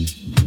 Mm-hmm.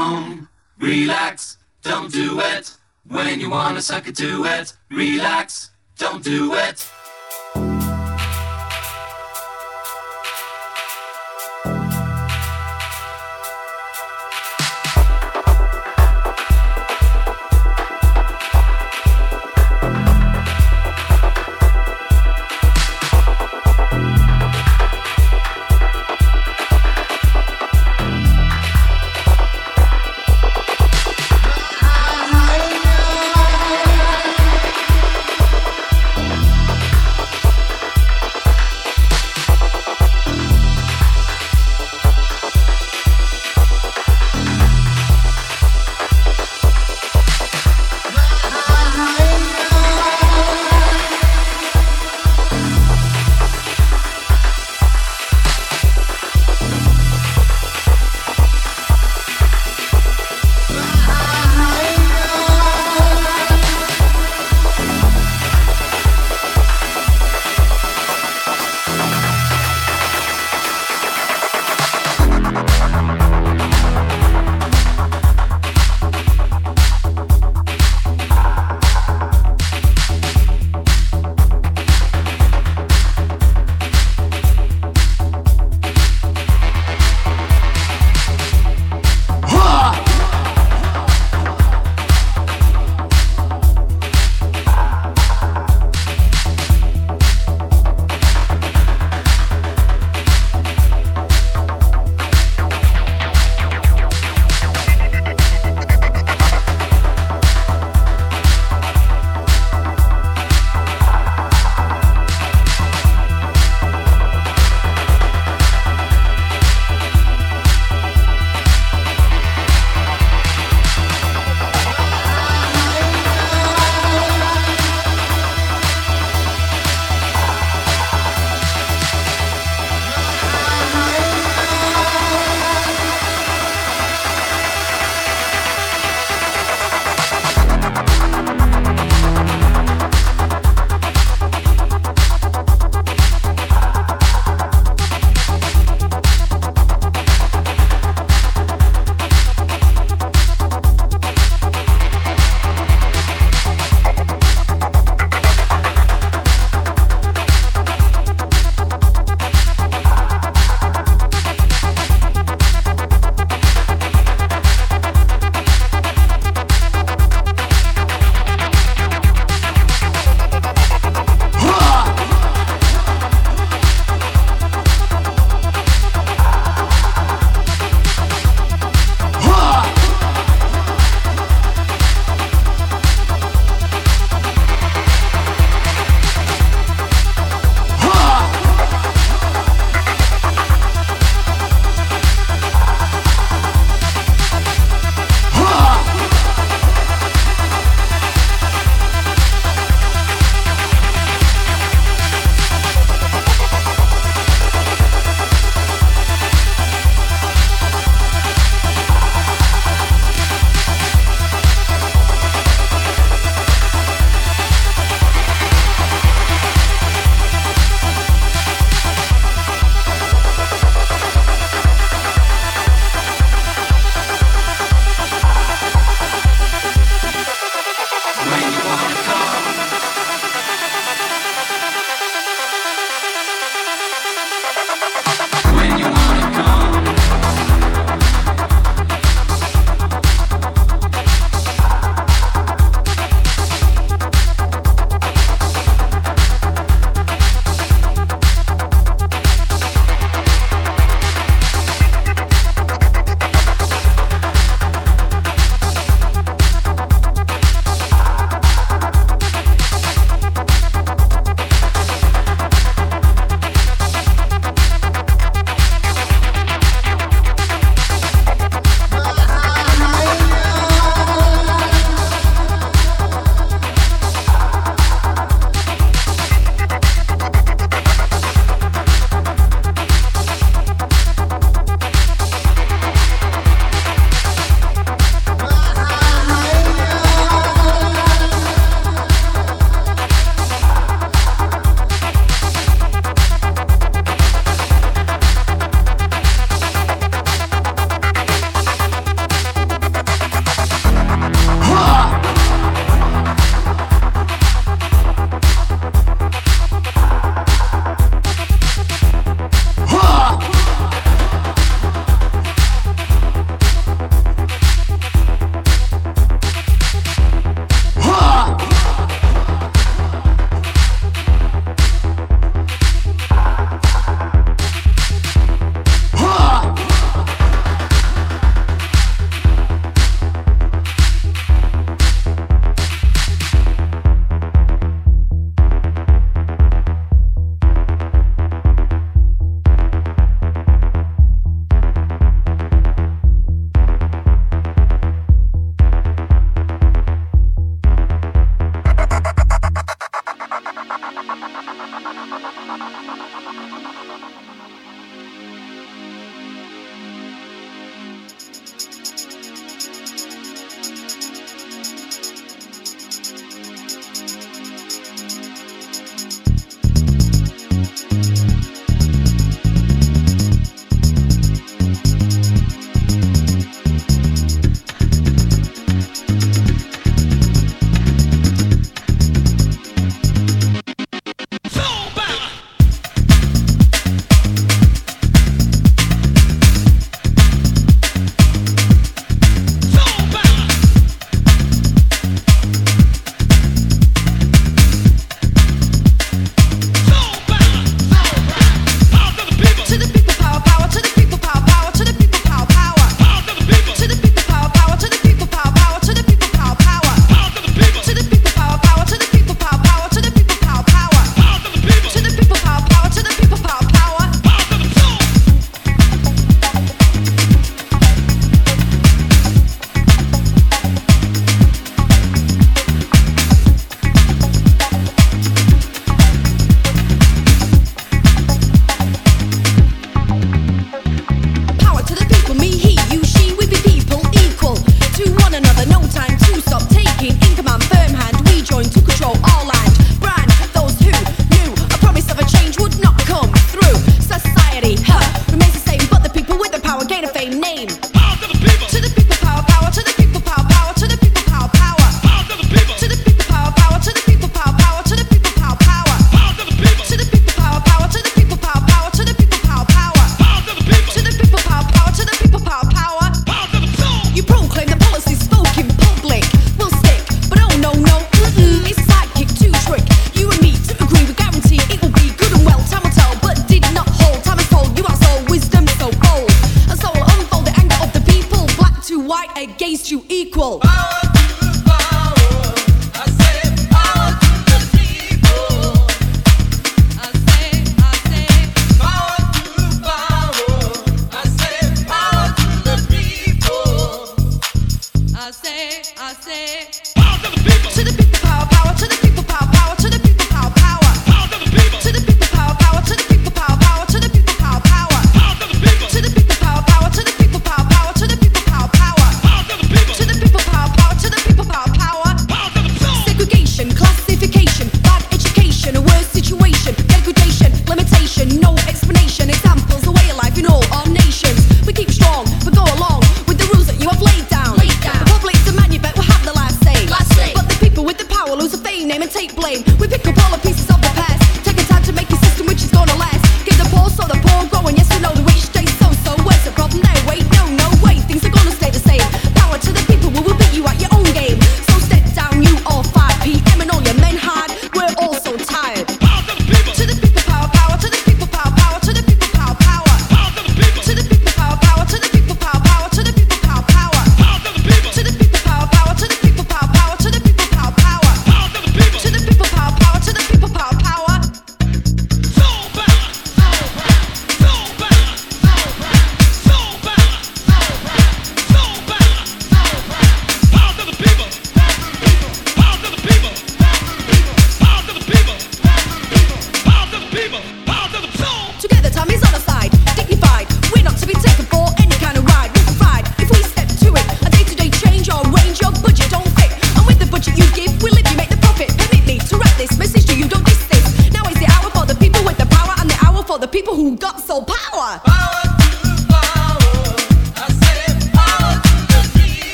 I could do it When you wanna suck it to it. Relax, don't do it.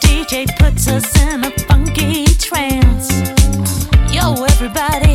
DJ puts us in a funky trance. Yo, everybody.